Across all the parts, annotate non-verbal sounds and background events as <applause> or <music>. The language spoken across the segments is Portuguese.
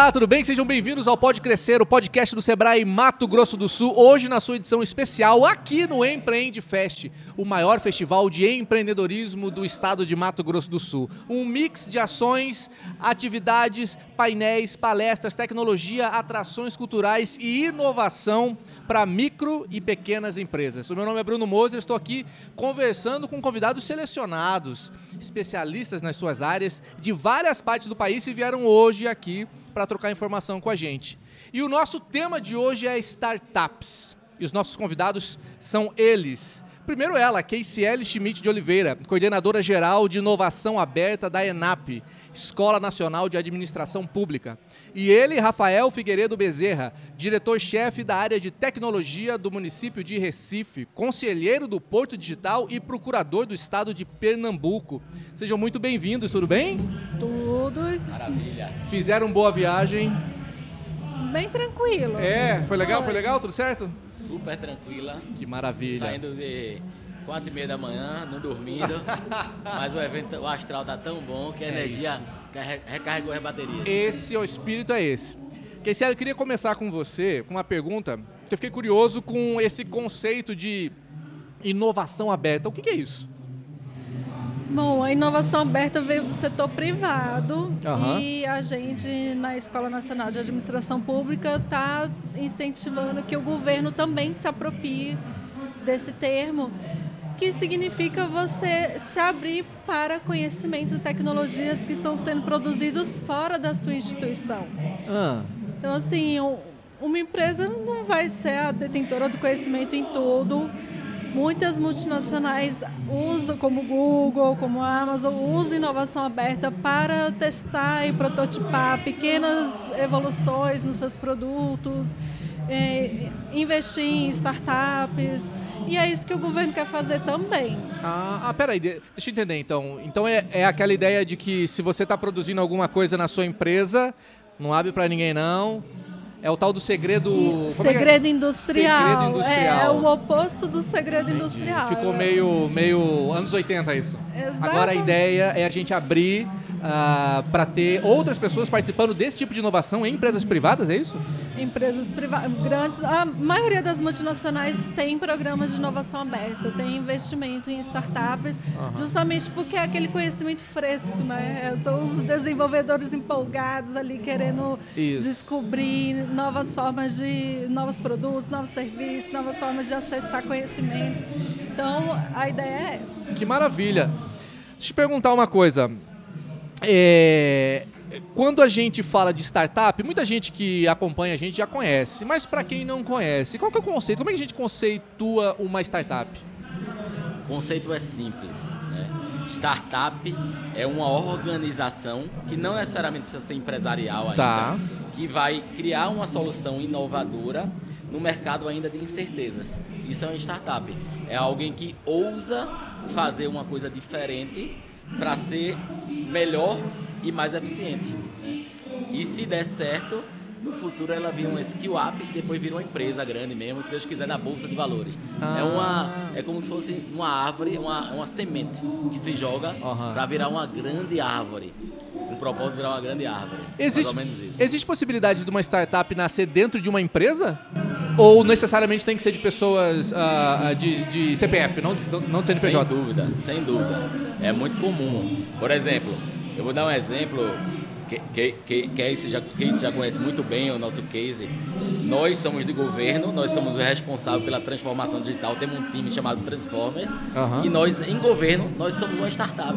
Olá, tudo bem? Sejam bem-vindos ao Pode Crescer, o podcast do Sebrae Mato Grosso do Sul. Hoje, na sua edição especial, aqui no Empreende Fest, o maior festival de empreendedorismo do estado de Mato Grosso do Sul. Um mix de ações, atividades, painéis, palestras, tecnologia, atrações culturais e inovação para micro e pequenas empresas. O meu nome é Bruno Moser, estou aqui conversando com convidados selecionados, especialistas nas suas áreas de várias partes do país e vieram hoje aqui para trocar informação com a gente. E o nosso tema de hoje é startups. E os nossos convidados são eles. Primeiro ela, KCL Schmidt de Oliveira, coordenadora geral de inovação aberta da ENAP, Escola Nacional de Administração Pública. E ele, Rafael Figueiredo Bezerra, diretor-chefe da área de tecnologia do município de Recife, conselheiro do Porto Digital e procurador do estado de Pernambuco. Sejam muito bem-vindos, tudo bem? Tudo Maravilha. Fizeram boa viagem? Bem tranquilo. É, foi legal, Foi. foi legal, tudo certo? Super tranquila. Que maravilha. Saindo de quatro e meia da manhã, não dormindo. <laughs> mas o evento, o astral tá tão bom que a É energia carre- recarregou as baterias. Esse, o espírito é esse. Keiciara, eu queria começar com você com uma pergunta, que eu fiquei curioso com esse conceito de inovação aberta. O que, que é isso? Bom, a inovação aberta veio do setor privado Aham. e a gente, na Escola Nacional de Administração Pública, está incentivando que o governo também se aproprie desse termo, que significa você se abrir para conhecimentos e tecnologias que estão sendo produzidos fora da sua instituição. Ah, Então, assim, um- uma empresa não vai ser a detentora do conhecimento em tudo. Muitas multinacionais usam, como Google, como Amazon, usam inovação aberta para testar e prototipar pequenas evoluções nos seus produtos, eh, investir em startups. E é isso que o governo quer fazer também. ah, ah, peraí, de- deixa eu entender então. Então é, é aquela ideia de que se você está produzindo alguma coisa na sua empresa, não abre para ninguém não. É o tal do segredo. é é? segredo industrial. Segredo industrial. É, é o oposto do segredo industrial. Ficou meio, meio anos 80 isso. Exato. Agora a ideia é a gente abrir para ter outras pessoas participando desse tipo de inovação em empresas privadas, é isso? Empresas privadas grandes, a maioria das multinacionais tem programas de inovação aberta, tem investimento em startups, justamente porque é aquele conhecimento fresco, né? São os desenvolvedores empolgados ali querendo Isso. descobrir novas formas de novos produtos, novos serviços, novas formas de acessar conhecimentos. Então, a ideia é essa. Que maravilha. Deixa eu te perguntar uma coisa. É, Quando a gente fala de startup, muita gente que acompanha a gente já conhece, mas para quem não conhece, qual que é o conceito? Como é que a gente conceitua uma startup? O conceito é simples. Né? Startup é uma organização que não necessariamente precisa ser empresarial ainda, Tá. que vai criar uma solução inovadora no mercado ainda de incertezas. Isso é uma startup. É alguém que ousa fazer uma coisa diferente para ser melhor e mais eficiente. né? E se der certo, no futuro ela vira uma skill up e depois vira uma empresa grande mesmo, se Deus quiser, na bolsa de valores. Ah. É uma é como se fosse uma árvore, uma, uma semente que se joga Aham. para virar uma grande árvore. O propósito de virar uma grande árvore. Existe, Mais ou menos isso. existe possibilidade de uma startup nascer dentro de uma empresa? Ou necessariamente tem que ser de pessoas ah, de, de CPF, não de, não de Sem CNPJ? dúvida, sem dúvida. É muito comum. Por exemplo, eu vou dar um exemplo que, que, que, que esse já, que já conhece muito bem o nosso case. Nós somos de governo, nós somos os responsáveis pela transformação digital. Temos um time chamado Transformer. Aham. E nós, em governo, nós somos uma startup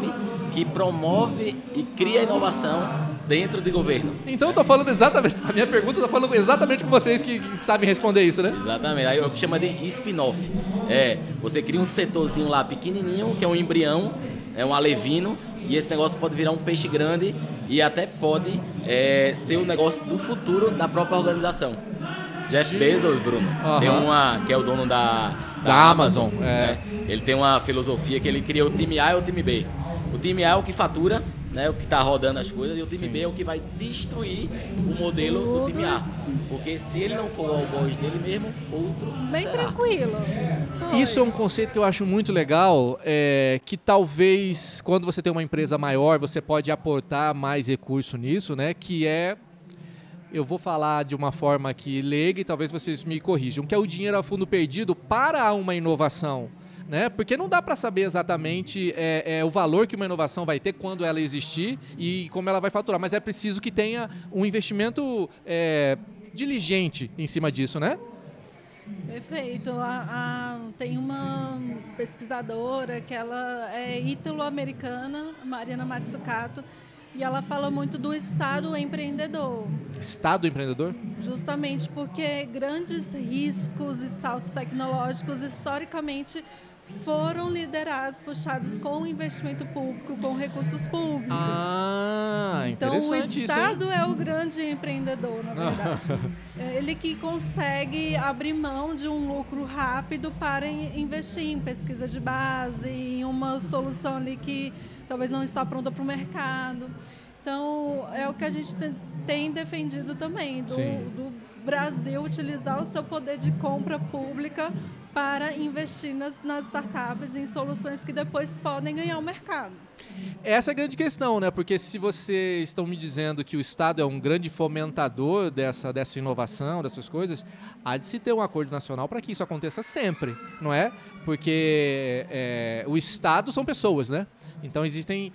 que promove e cria inovação dentro de governo. Então eu tô falando exatamente. A minha pergunta eu tô falando exatamente com vocês que, que sabem responder isso, né? Exatamente. Aí o que chama de spin-off. É, você cria um setorzinho lá pequenininho, que é um embrião, é um alevino, e esse negócio pode virar um peixe grande e até pode é, ser o negócio do futuro da própria organização. Jeff Bezos, Bruno, Aham. tem uma que é o dono da, Da Amazon, é. né? Ele tem uma filosofia que ele cria o time A e o time B. O time A é o que fatura, né, o que está rodando as coisas, e o time Sim. B é o que vai destruir o modelo do time A. Porque se ele não for o algoz dele mesmo, outro Bem será. tranquilo. Foi. Isso é um conceito que eu acho muito legal, é, que talvez quando você tem uma empresa maior, você pode aportar mais recurso nisso, né? Que é eu vou falar de uma forma que leiga e talvez vocês me corrijam, que é o dinheiro a fundo perdido para uma inovação. Né? Porque não dá para saber exatamente é, é, o valor que uma inovação vai ter quando ela existir e como ela vai faturar, mas é preciso que tenha um investimento é, diligente em cima disso, né? Perfeito. A, a, tem uma pesquisadora que ela é ítalo-americana, Mariana Matsukato, e ela fala muito do Estado empreendedor. Estado empreendedor? Justamente porque grandes riscos e saltos tecnológicos, historicamente, foram liderados, puxados com investimento público, com recursos públicos. Ah, então o Estado é o grande empreendedor, na verdade. <laughs> é ele que consegue abrir mão de um lucro rápido para investir em pesquisa de base, em uma solução ali que talvez não está pronta para o mercado. Então é o que a gente tem defendido também do, do Brasil utilizar o seu poder de compra pública para investir nas, nas startups em soluções que depois podem ganhar o mercado. Essa é a grande questão, né? Porque se vocês estão me dizendo que o Estado é um grande fomentador dessa, dessa inovação, dessas coisas, há de se ter um acordo nacional para que isso aconteça sempre, não é? Porque é, o Estado são pessoas, né? Então existem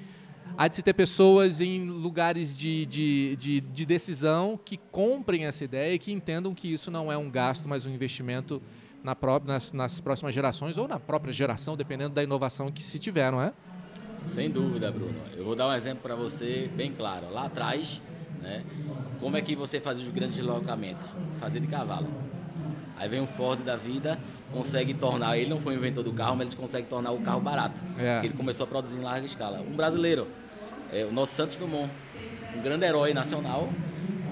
há de se ter pessoas em lugares de, de, de, de, decisão que comprem essa ideia e que entendam que isso não é um gasto, mas um investimento na pró nas, nas próximas gerações ou na própria geração, dependendo da inovação que se tiver, não é? Sem dúvida, Bruno. Eu vou dar um exemplo para você bem claro. Lá atrás, né, como é que você fazia os grandes deslocamentos? Fazia de cavalo. Aí vem um Ford da vida, consegue tornar, ele não foi o inventor do carro, mas ele consegue tornar o carro barato. É. ele começou a produzir em larga escala. Um brasileiro, é, o nosso Santos Dumont, um grande herói nacional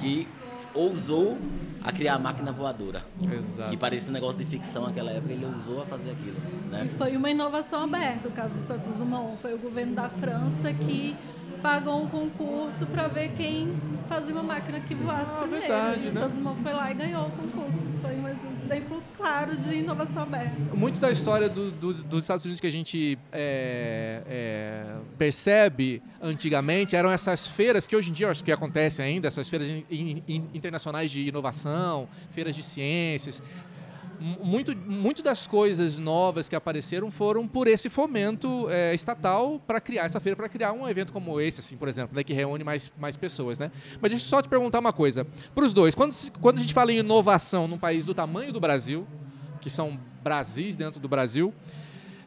que ousou a criar a máquina voadora. Exato. Que parecia um negócio de ficção naquela época, ele usou a fazer aquilo. Né? E foi uma inovação aberta o caso do Santos Dumont. Foi o governo da França que pagou um concurso para ver quem fazia uma máquina que voasse ah, primeiro. Verdade, né? Dumont foi lá e ganhou o concurso. Foi um exemplo claro de inovação aberta. Muito da história do, do, dos Estados Unidos que a gente é, é, percebe antigamente eram essas feiras que hoje em dia acho que acontecem ainda, essas feiras in, in, internacionais de inovação, feiras de ciências muito, muito das coisas novas que apareceram foram por esse fomento é, estatal para criar essa feira, para criar um evento como esse, assim, por exemplo, né, que reúne mais, mais pessoas. Né? Mas deixa eu só te perguntar uma coisa. Para os dois, quando, quando a gente fala em inovação num país do tamanho do Brasil, que são Brasis dentro do Brasil,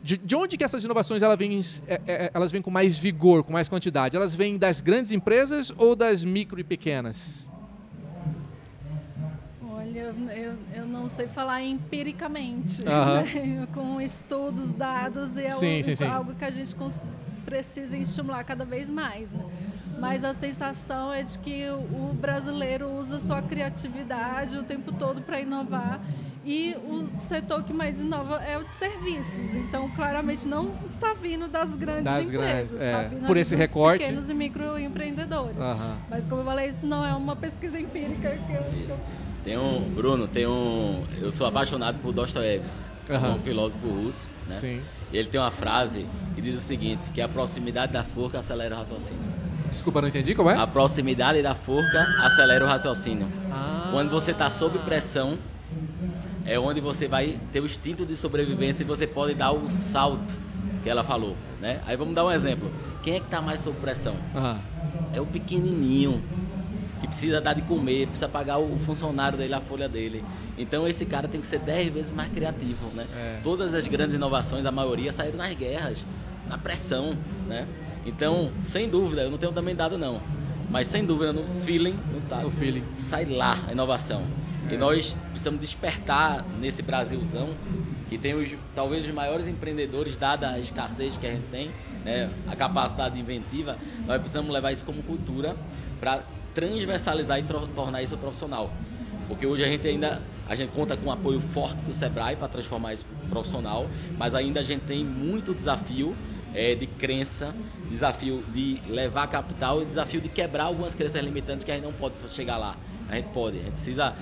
de, de onde que essas inovações elas vêm, é, é, elas vêm com mais vigor, com mais quantidade? Elas vêm das grandes empresas ou das micro e pequenas? Eu, eu, eu não sei falar empiricamente, <laughs> né? com estudos, dados, e é sim, sim, sim. algo que a gente precisa estimular cada vez mais. Né? Mas a sensação é de que o brasileiro usa sua criatividade o tempo todo para inovar e o setor que mais inova é o de serviços. Então, claramente, não está vindo das grandes das empresas, está é, vindo por esse dos recorte. pequenos e microempreendedores. Uhum. Mas, como eu falei, isso não é uma pesquisa empírica que eu, que eu tem um, Bruno, tem um. Eu sou apaixonado por Dostoiévski, uhum. um filósofo russo, né? Sim. E ele tem uma frase que diz o seguinte: que a proximidade da forca acelera o raciocínio. Desculpa, não entendi como é? A proximidade da forca acelera o raciocínio. Ah. Quando você está sob pressão, é onde você vai ter o instinto de sobrevivência e você pode dar o salto que ela falou, né? Aí vamos dar um exemplo. Quem é que está mais sob pressão? É o pequenininho que precisa dar de comer, precisa pagar o funcionário dele, a folha dele. Então esse cara tem que ser dez vezes mais criativo, né? É. Todas as grandes inovações, a maioria saíram nas guerras, na pressão, né? Então, sem dúvida, eu não tenho também dado não, mas sem dúvida no feeling, no, tá, no feeling, sai lá a inovação. É. E nós precisamos despertar nesse Brasilzão que tem os, talvez os maiores empreendedores, dada a escassez que a gente tem, né, a capacidade inventiva, nós precisamos levar isso como cultura para transversalizar e tornar isso profissional. Porque hoje a gente ainda a gente conta com um apoio forte do Sebrae para transformar isso profissional, mas ainda a gente tem muito desafio é, de crença, desafio de levar capital e desafio de quebrar algumas crenças limitantes que a gente não pode chegar lá. A gente pode, a gente precisa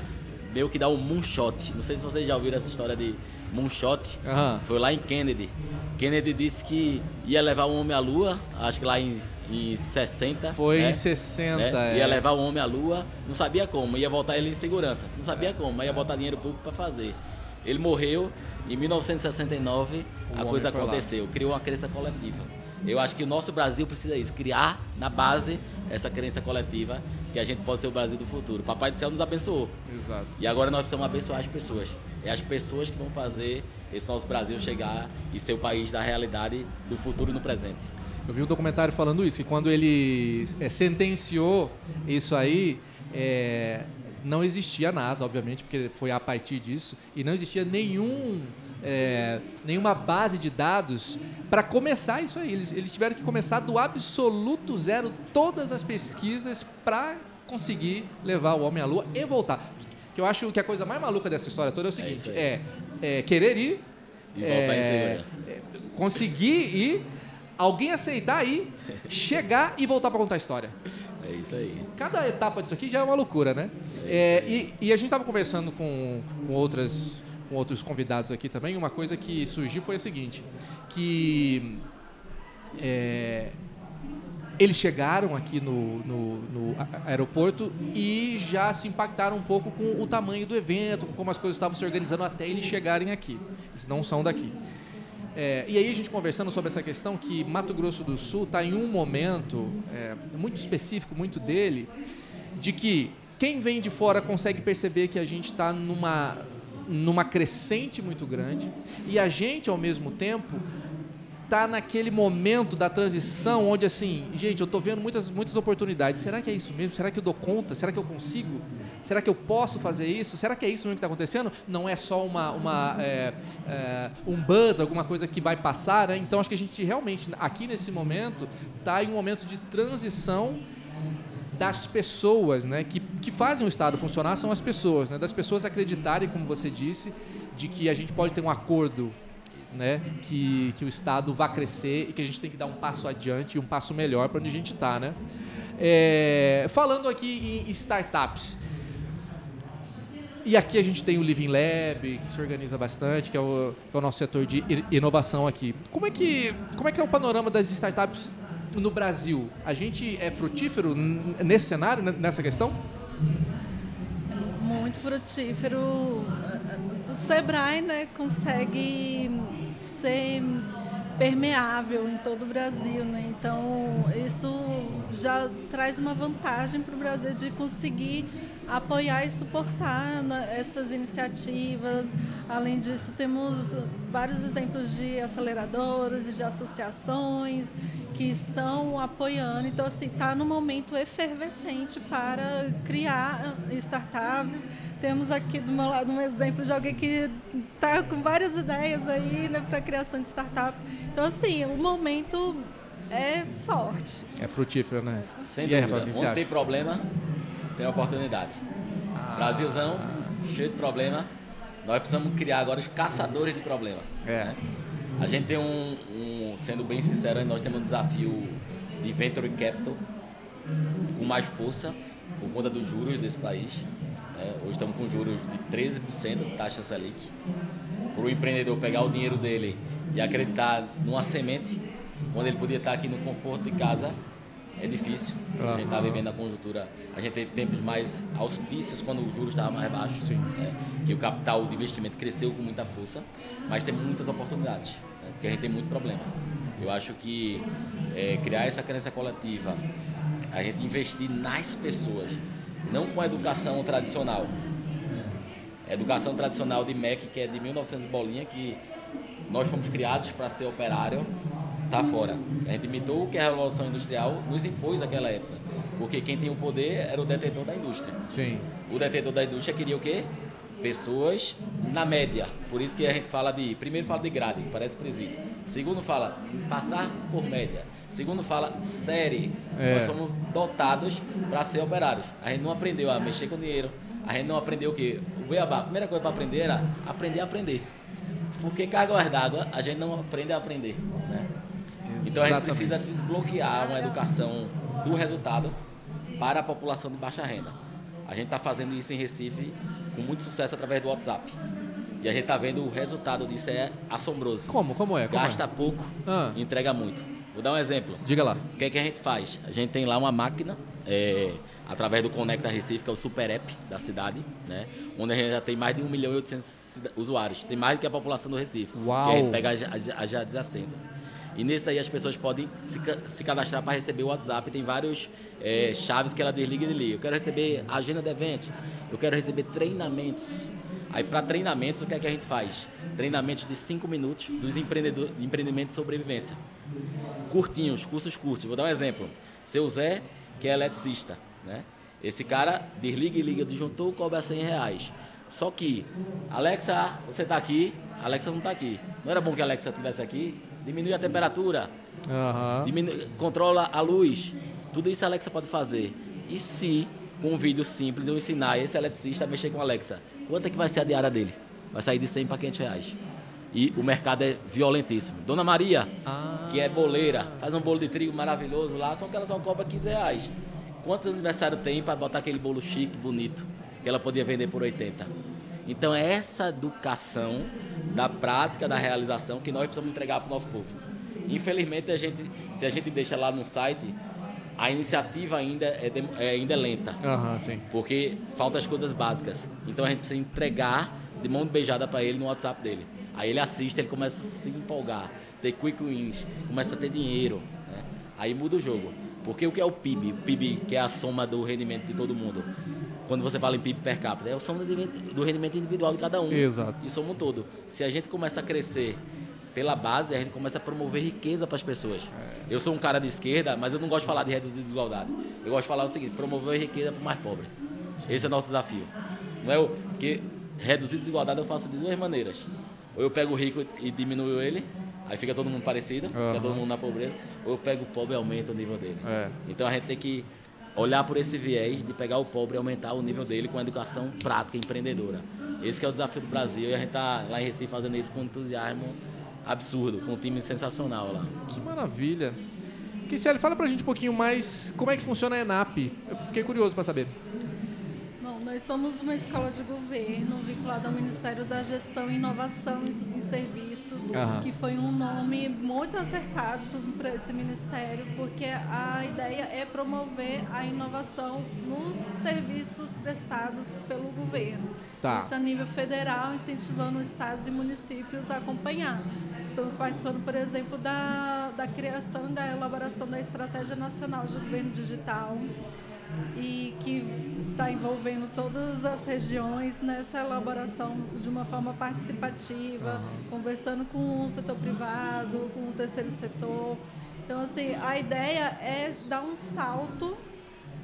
meio que dar um moonshot. Não sei se vocês já ouviram essa história de Moonshot, Aham. foi lá em Kennedy. Kennedy disse que ia levar o homem à lua, acho que lá em, em 60. Foi né? em 60. né? é. Ia levar o homem à lua, não sabia como, ia botar ele em segurança. Não sabia como, mas ia botar dinheiro público para fazer. Ele morreu em 1969, O a coisa foi lá. aconteceu, criou uma crença coletiva. Eu acho que o nosso Brasil precisa isso, criar na base essa crença coletiva que a gente pode ser o Brasil do futuro. Papai do céu nos abençoou. Exato. E agora nós precisamos abençoar as pessoas. É as pessoas que vão fazer esse nosso Brasil chegar e ser o país da realidade do futuro e no presente. Eu vi um documentário falando isso, que quando ele é, sentenciou isso aí, é, não existia a NASA, obviamente, porque foi a partir disso, e não existia nenhum, é, nenhuma base de dados para começar isso aí. Eles, eles tiveram que começar do absoluto zero todas as pesquisas para conseguir levar o homem à Lua e voltar. Que eu acho que a coisa mais maluca dessa história toda é o seguinte: isso aí. é, é querer ir, E voltar em é, segurança. é, conseguir ir, alguém aceitar ir, chegar e voltar para contar a história. É isso aí. Cada etapa disso aqui já é uma loucura, né? É, e, e a gente estava conversando com, com, outras, com outros convidados aqui também. Uma coisa que surgiu foi a seguinte: que é, eles chegaram aqui no, no- no aeroporto e já se impactaram um pouco com o tamanho do evento, com como as coisas estavam se organizando até eles chegarem aqui. Eles não são daqui. É, e aí a gente conversando sobre essa questão que Mato Grosso do Sul está em um momento é, muito específico, muito dele, de que quem vem de fora consegue perceber que a gente está numa, numa crescente muito grande e a gente, ao mesmo tempo, tá naquele momento da transição onde assim, gente, eu tô vendo muitas muitas oportunidades. Será que é isso mesmo? Será que eu dou conta? Será que eu consigo? Será que eu posso fazer isso? Será que é isso mesmo que está acontecendo? Não é só uma, uma é, é, um buzz, alguma coisa que vai passar, né? Então acho que a gente realmente aqui nesse momento está em um momento de transição das pessoas, né, que, que fazem o Estado funcionar são as pessoas, né, das pessoas acreditarem, como você disse, de que a gente pode ter um acordo, né, que, que o Estado vai crescer e que a gente tem que dar um passo adiante e um passo melhor para onde a gente está, né. É, falando aqui em startups, e aqui a gente tem o Living Lab, que se organiza bastante, que é o, que é o nosso setor de inovação aqui. Como é, que, como é que é o panorama das startups no Brasil? A gente é frutífero nesse cenário, nessa questão? muito frutífero. O Sebrae né, consegue ser permeável em todo o Brasil. Né? Então, isso já traz uma vantagem para o Brasil de conseguir apoiar e suportar né, essas iniciativas. Além disso, temos vários exemplos de aceleradoras e de associações que estão apoiando. Então, assim, está no momento efervescente para criar startups. Temos aqui do meu lado um exemplo de alguém que está com várias ideias aí né, para a criação de startups. Então, assim, o momento é forte. É frutífero, né? Sem e dúvida. Rafael, o que você Onde tem problema, tem oportunidade. Brasilzão, cheio de problema. Nós precisamos criar agora os caçadores de problema. É. né? A gente tem um, um- sendo bem sincero, nós temos um desafio de venture capital com mais força por conta dos juros desse país. né? Hoje estamos com juros de 13% de taxa Selic. Para o empreendedor pegar o dinheiro dele e acreditar numa semente, quando ele podia estar aqui no conforto de casa, é difícil. A gente está vivendo a conjuntura. A gente teve tempos mais auspícios quando o juros estava mais baixo. Sim. né? Que o capital de investimento cresceu com muita força, mas tem muitas oportunidades, né? porque a gente tem muito problema. Eu acho que é, criar essa crença coletiva, a gente investir nas pessoas, não com a educação tradicional. né? A educação tradicional de MEC, que é de 1900 bolinha, que nós fomos criados para ser operário, tá fora. A gente imitou o que a Revolução Industrial nos impôs naquela época. Porque quem tem o poder era o detentor da indústria. Sim. O detentor da indústria queria o quê? Pessoas na média. Por isso que a gente fala de. Primeiro fala de grade, que parece presídio. Segundo fala passar por média. Segundo fala série. É. Nós somos dotados para ser operários. A gente não aprendeu a mexer com dinheiro. A gente não aprendeu o quê? O beabá. A primeira coisa para aprender era aprender a aprender. Porque cargas d'água a gente não aprende a aprender. Né? Então a gente Exatamente. precisa desbloquear uma educação do resultado para a população de baixa renda. A gente está fazendo isso em Recife com muito sucesso através do WhatsApp. E a gente tá vendo o resultado disso é assombroso. Como? Como é? Como Gasta é? pouco Ah. e entrega muito. Vou dar um exemplo. Diga lá. O que, é que a gente faz? A gente tem lá uma máquina, é, através do Conecta Recife, que é o super app da cidade, né? onde a gente já tem mais de 1 milhão e 800 cida- usuários. Tem mais do que a população do Recife. Uau! Que a gente pega as, as, as adjacências. E nesse daí as pessoas podem se, se cadastrar para receber o WhatsApp. Tem vários é, chaves que ela desliga e desliga. Eu quero receber agenda de eventos. Eu quero receber treinamentos. Aí para treinamentos, o que é que a gente faz? Treinamentos de 5 minutos dos empreendedor, de empreendimento de sobrevivência curtinhos, cursos curtos. Vou dar um exemplo. Seu Zé, que é eletricista, né? Esse cara desliga e liga do disjuntor, cobra 100 reais. Só que, Alexa, você está aqui? Alexa não está aqui. Não era bom que a Alexa estivesse aqui? Diminui a temperatura, Aham. diminui, controla a luz. Tudo isso a Alexa pode fazer. E se, com um vídeo simples, eu ensinar esse eletricista a mexer com a Alexa, quanto é que vai ser a diária dele? Vai sair de 100 para 500 reais. E o mercado é violentíssimo. Dona Maria, Ah. que é boleira, faz um bolo de trigo maravilhoso lá, só que ela só cobra 15 reais. Quantos aniversários tem para botar aquele bolo chique, bonito, que ela podia vender por 80? Então é essa educação da prática, da realização que nós precisamos entregar para o nosso povo. Infelizmente, a gente, se a gente deixa lá no site, a iniciativa ainda é, dem- é ainda é lenta, sim. porque faltam as coisas básicas. Então a gente precisa entregar de mão beijada para ele no WhatsApp dele. Aí ele assiste, ele começa a se empolgar, ter quick wins, começa a ter dinheiro. né? Aí muda o jogo. Porque o que é o PIB? O PIB, que é a soma do rendimento de todo mundo. Quando você fala em PIB per capita, é a soma do rendimento- individual de cada um. Exato. E soma um todo. Se a gente começa a crescer pela base, a gente começa a promover riqueza para as pessoas. Eu sou um cara de esquerda, mas eu não gosto de falar de reduzir desigualdade. Eu gosto de falar o seguinte: promover riqueza para o mais pobre. Esse é o nosso desafio. Não é o porque reduzir desigualdade eu faço de duas maneiras. Ou eu pego o rico e diminuo ele, aí fica todo mundo parecido, Aham. fica todo mundo na pobreza. Ou eu pego o pobre e aumento o nível dele. É. Então a gente tem que olhar por esse viés de pegar o pobre e aumentar o nível dele com a educação prática, empreendedora. Esse é o desafio do Brasil e a gente está lá em Recife fazendo isso com entusiasmo absurdo, com um time sensacional lá. Que maravilha. Kiciele, fala pra gente um pouquinho mais como é que funciona a ENAP. Eu fiquei curioso pra saber. Nós somos uma escola de governo vinculada ao Ministério da Gestão e Inovação em Serviços, Aham. que foi um nome muito acertado para esse ministério, porque a ideia é promover a inovação nos serviços prestados pelo governo. Tá. Isso a nível federal, incentivando estados e municípios a acompanhar. Estamos participando, por exemplo, da, da criação e da elaboração da Estratégia Nacional de Governo Digital e que está envolvendo todas as regiões nessa elaboração de uma forma participativa, conversando com o setor privado, com o terceiro setor. Então, assim, a ideia é dar um salto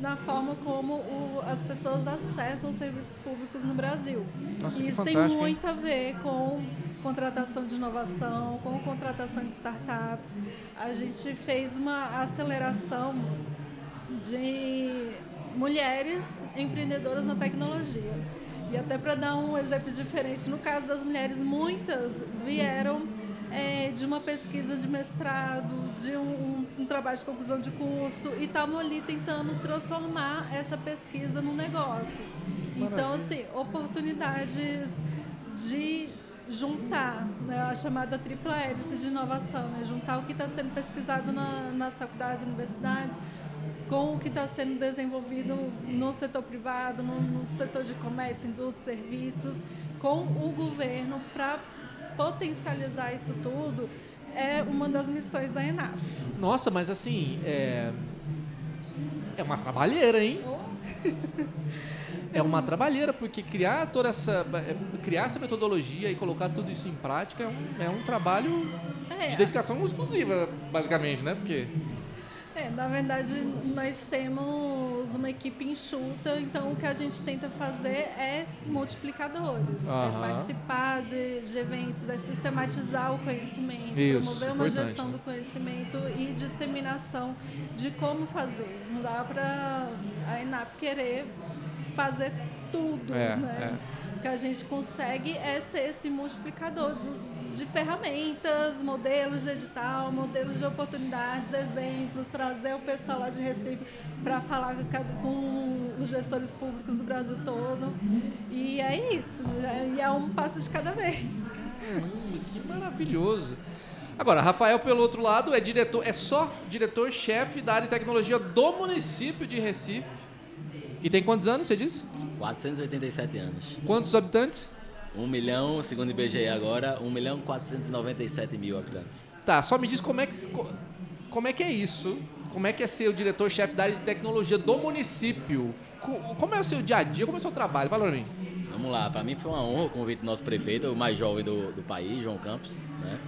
na forma como o- as pessoas acessam serviços públicos no Brasil. Nossa, e isso tem fantástico, hein? muito a ver com contratação de inovação, com contratação de startups. A gente fez uma aceleração de mulheres empreendedoras na tecnologia. E até para dar um exemplo diferente, no caso das mulheres, muitas vieram eh, de uma pesquisa de mestrado, de um, um- trabalho de conclusão de curso, e estavam ali tentando transformar essa pesquisa num negócio. Então, assim, oportunidades de juntar né, a chamada tripla hélice de inovação, né, juntar o que está sendo pesquisado na, nas faculdades universidades com o que está sendo desenvolvido no setor privado, no, no setor de comércio, indústria, serviços, com o governo para potencializar isso tudo, é uma das missões da ENAP. Nossa, mas assim, é. É uma trabalheira, hein? <laughs> É uma trabalheira, porque criar toda essa. Criar essa metodologia e colocar tudo isso em prática é um, é um trabalho É, de dedicação exclusiva, basicamente, né? Porque. É, na verdade, nós temos uma equipe enxuta, então o que a gente tenta fazer é multiplicadores. Aham. É participar de, de eventos, é sistematizar o conhecimento, Isso, promover uma importante, gestão do conhecimento e disseminação de como fazer. Não dá para a ENAP querer fazer tudo. É, né? O que a gente consegue é ser esse multiplicador do- de ferramentas, modelos de edital, modelos de oportunidades, exemplos, trazer o pessoal lá de Recife para falar com os gestores públicos do Brasil todo. E é isso, né? e é um passo de cada vez. Caramba, que maravilhoso. Agora, Rafael, pelo outro lado, é diretor, é só diretor-chefe da área de tecnologia do município de Recife. E tem quantos anos, você disse? 487 anos. Quantos habitantes? 1 milhão, segundo o IBGE agora, 1 milhão 497 mil habitantes. Tá, só me diz como é que, como é, que é isso? Como é que é ser o diretor-chefe da área de tecnologia do município? Como é o seu dia a dia? Como é o seu trabalho? Fala pra mim. Vamos lá, para mim foi uma honra o convite do nosso prefeito, o mais jovem do, do país, João Campos, né?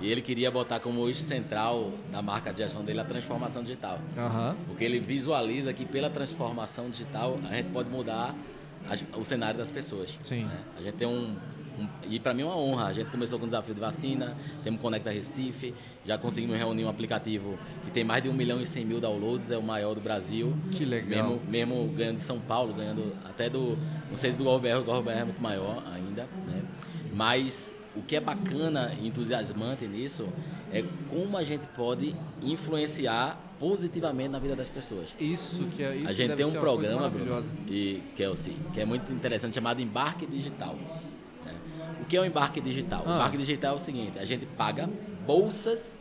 E ele queria botar como eixo central da marca de ação dele a transformação digital. Uhum. Porque ele visualiza que pela transformação digital a gente pode mudar a, o cenário das pessoas. Sim. Né? A gente tem um, um e para mim é uma honra. A gente começou com o desafio de vacina, temos Conecta Recife, já conseguimos reunir um aplicativo que tem mais de 1 milhão e 100 mil downloads, é o maior do Brasil. Que legal. Mesmo, mesmo ganhando de São Paulo, ganhando até do, não sei se do GovBR, o GovBR é muito maior ainda, né? Mas o que é bacana e entusiasmante nisso é como a gente pode influenciar positivamente na vida das pessoas. Isso que é isso A gente tem um programa, Bruno, e Kelsey, que é muito interessante, chamado Embarque Digital. Né? O que é o embarque digital? Ah. O embarque digital é o seguinte: a gente paga bolsas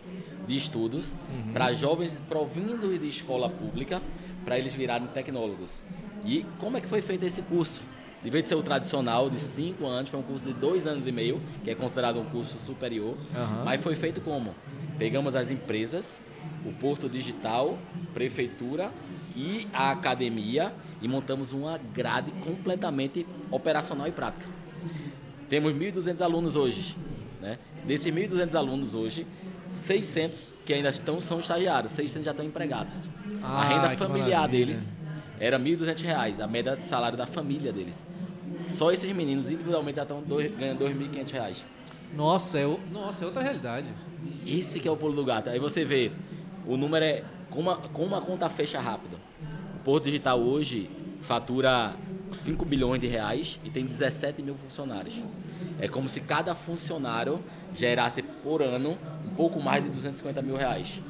de estudos uhum. para jovens provindos de escola pública para eles virarem tecnólogos. E como é que foi feito esse curso? De vez de ser o tradicional de cinco anos, foi um curso de dois anos e meio, que é considerado um curso superior. Uhum. Mas foi feito como? Pegamos as empresas, o Porto Digital, Prefeitura e a academia e montamos uma grade completamente operacional e prática. Temos 1.200 alunos hoje. Né? Desses 1.200 alunos hoje, 600 que ainda estão são estagiários, 600 já estão empregados. Ah, a renda familiar deles era R$ 1.200, a média de salário da família deles. Só esses meninos individualmente já estão dois, ganhando R$ 2.500. Nossa, é, o, nossa, é outra realidade. Esse que é o pulo do gato. Aí você vê, o número é como uma, como conta fecha rápido. O Porto Digital hoje fatura 5 bilhões de reais e tem 17 mil funcionários. É como se cada funcionário gerasse por ano um pouco mais de 250 mil reais.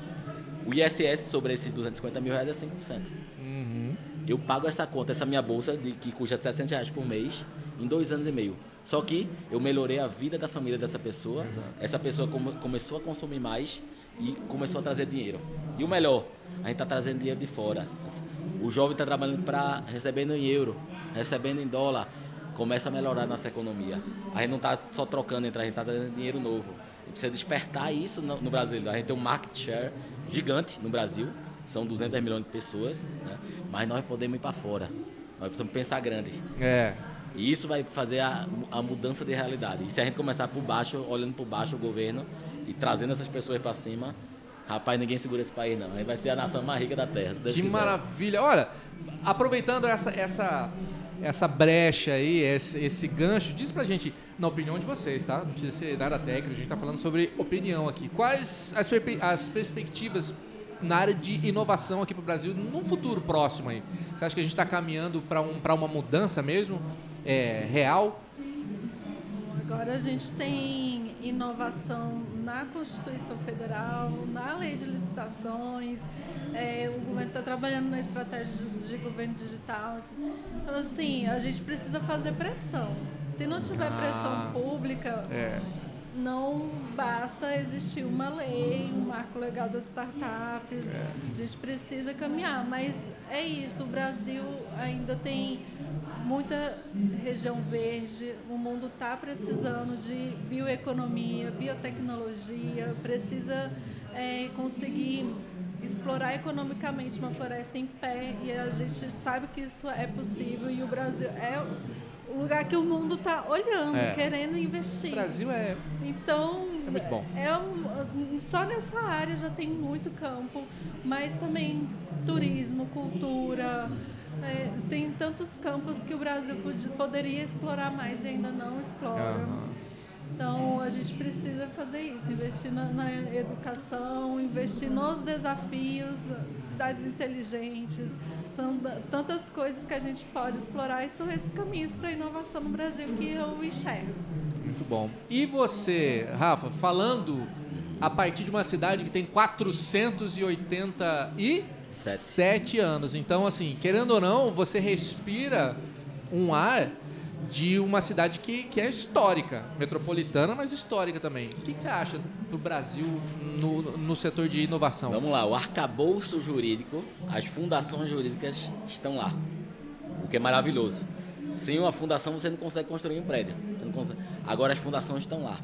O ISS sobre esses 250 mil reais é 5%. Eu pago essa conta, essa minha bolsa, de, que custa 60 reais por mês, em dois anos e meio. Só que eu melhorei a vida da família dessa pessoa. Exato. Essa pessoa come, começou a consumir mais e começou a trazer dinheiro. E o melhor, a gente está trazendo dinheiro de fora. O jovem está trabalhando para recebendo em euro, recebendo em dólar. Começa a melhorar a nossa economia. A gente não está só trocando entre a gente, está trazendo dinheiro novo. E precisa despertar isso no, no Brasil. A gente tem um market share gigante no Brasil. São 200 milhões de pessoas. Né? Mas nós podemos ir para fora. Nós precisamos pensar grande. É. E isso vai fazer a, a mudança de realidade. E se a gente começar por baixo, olhando por baixo o governo e trazendo essas pessoas para cima, rapaz, ninguém segura esse país não. Aí vai ser a nação mais rica da Terra. que quiser. maravilha. Olha, aproveitando essa, essa, essa brecha aí, esse, esse gancho, diz pra gente, na opinião de vocês, tá? Não precisa ser nada técnico, a gente tá falando sobre opinião aqui. Quais as, as perspectivas na área de inovação aqui para o Brasil num futuro próximo aí? Você acha que a gente está caminhando para um, uma mudança mesmo é, real? Agora a gente tem inovação na Constituição Federal, na lei de licitações, é, o governo está trabalhando na estratégia de, de, governo digital. Então, assim, a gente precisa fazer pressão. Se não tiver ah, pressão pública, é não basta existir uma lei, um marco legal das startups. É. A gente precisa caminhar, mas é isso. O Brasil ainda tem muita região verde. O mundo está precisando de bioeconomia, biotecnologia. Precisa é, conseguir explorar economicamente uma floresta em pé e a gente sabe que isso é possível e o Brasil é o lugar que o mundo está olhando, é. querendo investir. O Brasil é. Então, é muito bom. É um, só nessa área já tem muito campo, mas também turismo, cultura. É, tem tantos campos que o Brasil poderia explorar mais e ainda não explora. Uhum. Então, a gente precisa fazer isso, investir na, na, educação, investir nos desafios, cidades inteligentes. São tantas coisas que a gente pode explorar e são esses caminhos para a inovação no Brasil que eu enxergo. Muito bom. E você, Rafa, falando a partir de uma cidade que tem 487 anos. Então, assim, querendo ou não, você respira um ar de uma cidade que, que é histórica, metropolitana, mas histórica também. O que você acha do Brasil no, no setor de inovação? Vamos lá, o arcabouço jurídico, as fundações jurídicas estão lá, o que é maravilhoso. Sem uma fundação você não consegue construir um prédio. Consegue... Agora as fundações estão lá.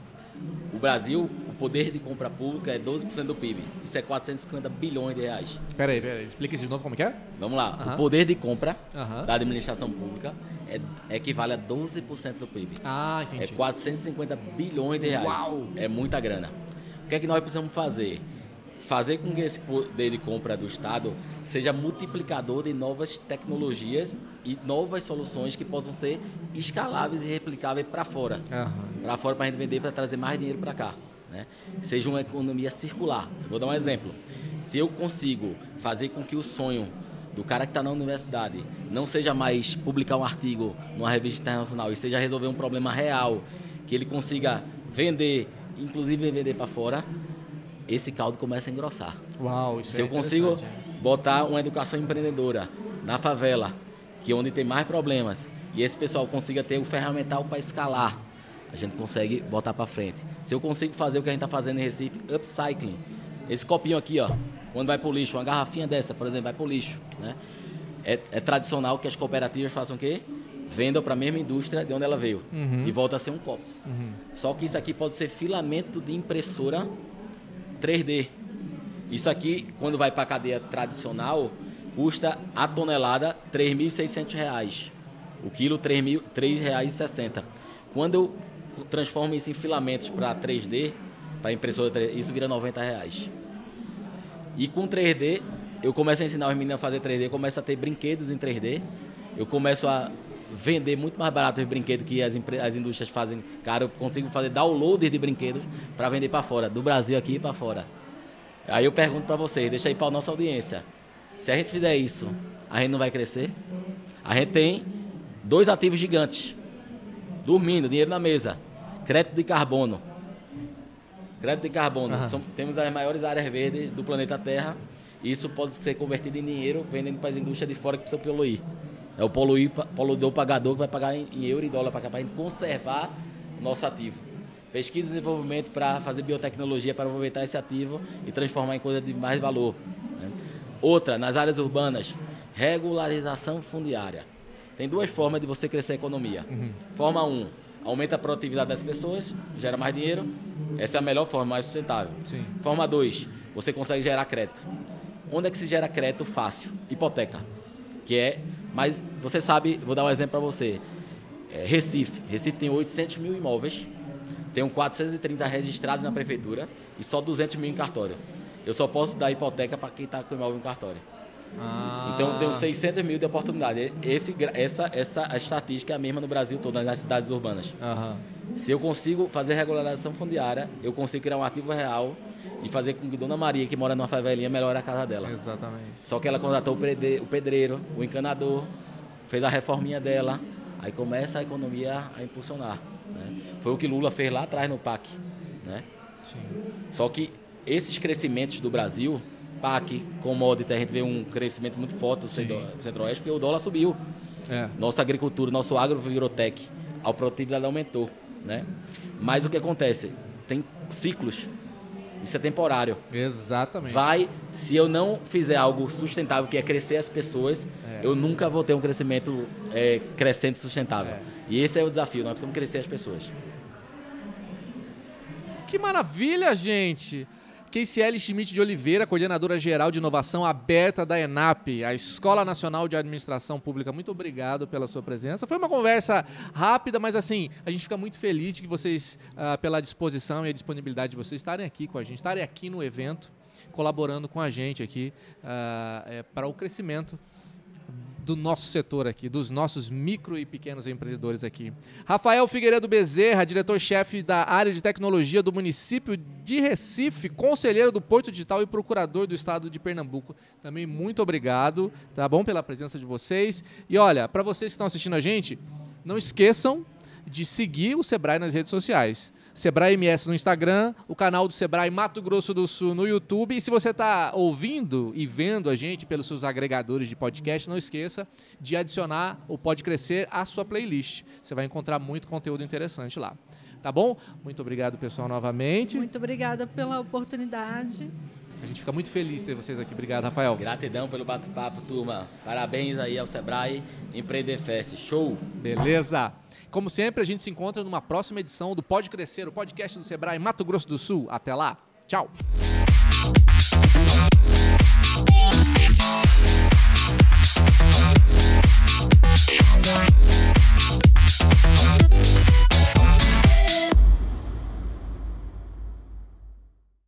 O Brasil, o poder de compra pública é 12% do PIB. Isso é 450 bilhões de reais. Peraí, peraí, explica isso de novo como que é? Vamos lá. Uhum. O poder de compra uhum. da administração pública é, equivale a 12% do PIB. Ah, entendi. É 450 bilhões de reais. Uau! É muita grana. O que é que nós precisamos fazer? Fazer com que esse poder de compra do Estado seja multiplicador de novas tecnologias e novas soluções que possam ser escaláveis e replicáveis para fora. Uhum. Para fora, para a gente vender, para trazer mais dinheiro para cá. Né? Seja uma economia circular. Eu vou dar um exemplo. Se eu consigo fazer com que o sonho do cara que está na universidade não seja mais publicar um artigo numa revista internacional e seja resolver um problema real, que ele consiga vender, inclusive vender para fora, esse caldo começa a engrossar. Uau, isso Se é eu consigo botar uma educação empreendedora na favela, que é onde tem mais problemas, e esse pessoal consiga ter o ferramental para escalar, a gente consegue botar para frente. Se eu consigo fazer o que a gente está fazendo em Recife, upcycling, esse copinho aqui, ó, quando vai para o lixo, uma garrafinha dessa, por exemplo, vai para o lixo. Né? É, é, tradicional que as cooperativas façam o quê? Vendam para a mesma indústria de onde ela veio. Uhum. E volta a ser um copo. Uhum. Só que isso aqui pode ser filamento de impressora 3D. Isso aqui, quando vai para a cadeia tradicional, custa a tonelada R$ 3.600. O quilo R$ 3,60. Quando eu transformo isso em filamentos para 3D, para impressora 3D, isso vira 90 reais. E com 3D, eu começo a ensinar os meninos a fazer 3D, começo a ter brinquedos em 3D. Eu começo a vender muito mais barato os brinquedos que as, as indústrias fazem. Cara, eu consigo fazer downloader de brinquedos para vender para fora, do Brasil aqui para fora. Aí eu pergunto para vocês, deixa aí para a nossa audiência. Se a gente fizer isso, a gente não vai crescer? A gente tem dois ativos gigantes, dormindo, dinheiro na mesa. Crédito de carbono. Crédito de carbono. Uhum. temos as maiores áreas verdes do planeta Terra. E isso pode ser convertido em dinheiro vendendo para as indústrias de fora que precisam poluir. É o poluir, poluidor pagador que vai pagar em, em euro e dólar para a gente conservar o nosso ativo. Pesquisa e desenvolvimento para fazer biotecnologia para aproveitar esse ativo e transformar em coisa de mais valor. Né? Outra, nas áreas urbanas, regularização fundiária. Tem duas formas de você crescer a economia. Uhum. Forma 1, um, aumenta a produtividade das pessoas, gera mais dinheiro, essa é a melhor forma, mais sustentável. Sim. Forma 2, você consegue gerar crédito. Onde é que se gera crédito fácil? Hipoteca. Que é, mas você sabe, vou dar um exemplo para você. É, Recife. Recife tem 800 mil imóveis, tem 430 registrados na prefeitura e só 200 mil em cartório. Eu só posso dar hipoteca para quem está com imóvel em cartório. Ah. Então tenho 600 mil de oportunidade. Esse, essa, essa a estatística é a mesma no Brasil todo, nas cidades urbanas. Se eu consigo fazer regularização fundiária, eu consigo criar um ativo real e fazer com que Dona Maria, que mora numa favelinha, melhore a casa dela. Exatamente. Só que ela contratou o pedreiro, o encanador, fez a reforminha dela, aí começa a economia a impulsionar. Né? Foi o que Lula fez lá atrás no PAC. Né? Sim. Só que esses crescimentos do Brasil, PAC, commodity, a gente vê um crescimento muito forte do centro-oeste, porque o dólar subiu. É. Nossa agricultura, nosso agro virou tech, a produtividade aumentou né? Mas o que acontece? Tem ciclos. Isso é temporário. Exatamente. Vai, se eu não fizer algo sustentável, que é crescer as pessoas, é. eu nunca vou ter um crescimento é, crescente sustentável. É. E esse é o desafio, nós precisamos crescer as pessoas. Que maravilha, gente! Keiciele Schmidt de Oliveira, coordenadora geral de inovação aberta da ENAP, a Escola Nacional de Administração Pública. Muito obrigado pela sua presença. Foi uma conversa rápida, mas assim, a gente fica muito feliz de que vocês, uh, pela disposição e a disponibilidade de vocês estarem aqui com a gente, estarem aqui no evento, colaborando com a gente aqui uh, é, para o crescimento do nosso setor aqui, dos nossos micro e pequenos empreendedores aqui. Rafael Figueiredo Bezerra, diretor-chefe da área de tecnologia do município de Recife, conselheiro do Porto Digital e procurador do estado de Pernambuco. Também muito obrigado, tá bom, pela presença de vocês. E olha, para vocês que estão assistindo a gente, não esqueçam de seguir o Sebrae nas redes sociais. Sebrae MS no Instagram, o canal do Sebrae Mato Grosso do Sul no YouTube. E se você está ouvindo e vendo a gente pelos seus agregadores de podcast, não esqueça de adicionar o Pode Crescer à sua playlist. Você vai encontrar muito conteúdo interessante lá. Tá bom? Muito obrigado, pessoal, novamente. Muito obrigada pela oportunidade. A gente fica muito feliz de ter vocês aqui. Obrigado, Rafael. Gratidão pelo bate-papo, turma. Parabéns aí ao Sebrae Empreender Fest. Show! Beleza! Como sempre, a gente se encontra numa próxima edição do Pode Crescer, o podcast do Sebrae Mato Grosso do Sul. Até lá. Tchau.